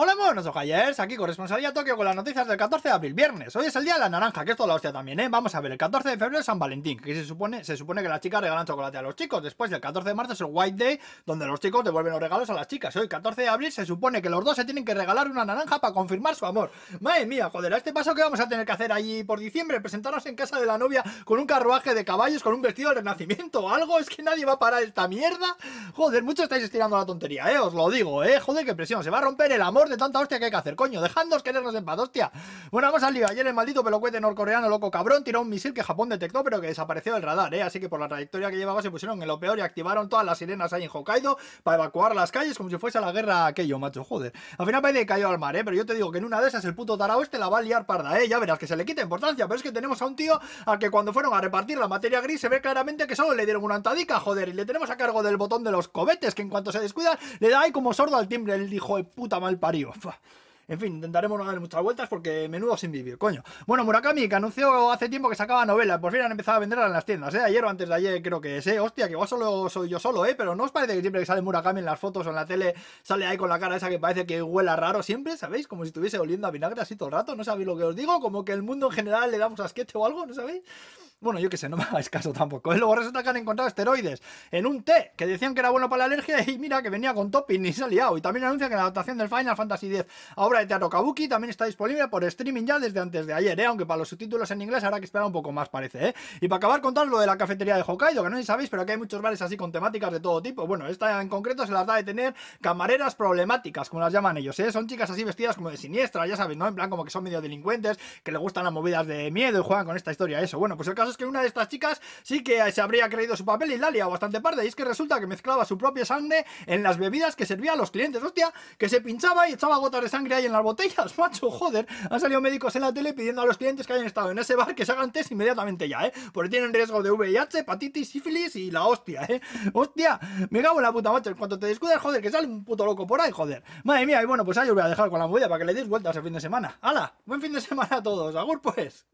Hola, buenos ojayers, aquí corresponsalía Tokio con las noticias del 14 de abril, viernes. Hoy es el día de la naranja, que es toda la hostia también, ¿eh? Vamos a ver, el 14 de febrero es San Valentín, que se supone, se supone que las chicas regalan chocolate a los chicos. Después del 14 de marzo es el White Day, donde los chicos devuelven los regalos a las chicas. Hoy, 14 de abril, se supone que los dos se tienen que regalar una naranja para confirmar su amor. Madre mía, joder, a este paso que vamos a tener que hacer allí por diciembre, presentarnos en casa de la novia con un carruaje de caballos, con un vestido de renacimiento o algo, es que nadie va a parar esta mierda. Joder, muchos estáis estirando la tontería, ¿eh? Os lo digo, ¿eh? Joder, qué presión, se va a romper el amor de tanta hostia que hay que hacer coño, dejadnos querernos en paz, hostia. Bueno, vamos al lío. Ayer el maldito pelocuete norcoreano loco cabrón tiró un misil que Japón detectó, pero que desapareció del radar, ¿eh? Así que por la trayectoria que llevaba se pusieron en lo peor y activaron todas las sirenas ahí en Hokkaido para evacuar las calles como si fuese la guerra aquello, macho, joder. Al final que cayó al mar, ¿eh? Pero yo te digo que en una de esas el puto tarao este la va a liar parda, ¿eh? Ya verás que se le quita importancia, pero es que tenemos a un tío al que cuando fueron a repartir la materia gris se ve claramente que solo le dieron una antadica, joder, y le tenemos a cargo del botón de los cobetes, que en cuanto se descuida le da ahí como sordo al timbre el hijo de puta mal parido. En fin, intentaremos no darle muchas vueltas porque menudo sin vivir, coño. Bueno, Murakami, que anunció hace tiempo que sacaba novela, por fin han empezado a venderla en las tiendas, ¿eh? Ayer o antes de ayer creo que es, ¿eh? Hostia, que igual solo soy yo solo, ¿eh? Pero ¿no os parece que siempre que sale Murakami en las fotos o en la tele sale ahí con la cara esa que parece que huela raro siempre, ¿sabéis? Como si estuviese oliendo a vinagre así todo el rato, ¿no sabéis lo que os digo? Como que el mundo en general le damos a sketch o algo, ¿no sabéis? Bueno, yo qué sé, no me hagáis caso tampoco. Luego resulta que han encontrado esteroides en un té que decían que era bueno para la alergia y mira que venía con topping y se ha liado. Y también anuncia que la adaptación del Final Fantasy X obra de teatro Kabuki también está disponible por streaming ya desde antes de ayer, ¿eh? aunque para los subtítulos en inglés habrá que esperar un poco más, parece. ¿eh? Y para acabar contaros lo de la cafetería de Hokkaido, que no sé si sabéis, pero aquí hay muchos bares así con temáticas de todo tipo. Bueno, esta en concreto se las da de tener camareras problemáticas, como las llaman ellos. ¿eh? Son chicas así vestidas como de siniestra, ya sabéis, ¿no? En plan como que son medio delincuentes, que les gustan las movidas de miedo y juegan con esta historia. Eso, bueno, pues el caso es que una de estas chicas sí que se habría creído su papel y la ha bastante parda. Y es que resulta que mezclaba su propia sangre en las bebidas que servía a los clientes. Hostia, que se pinchaba y echaba gotas de sangre ahí en las botellas, macho, joder. Han salido médicos en la tele pidiendo a los clientes que hayan estado en ese bar que se hagan test inmediatamente ya, ¿eh? Porque tienen riesgo de VIH, hepatitis, sífilis y la hostia, ¿eh? Hostia, me cago en la puta, macho. En cuanto te descuidas, joder, que sale un puto loco por ahí, joder. Madre mía, y bueno, pues ahí os voy a dejar con la movida para que le deis vueltas el fin de semana. ¡Hala! Buen fin de semana a todos. Agur, pues.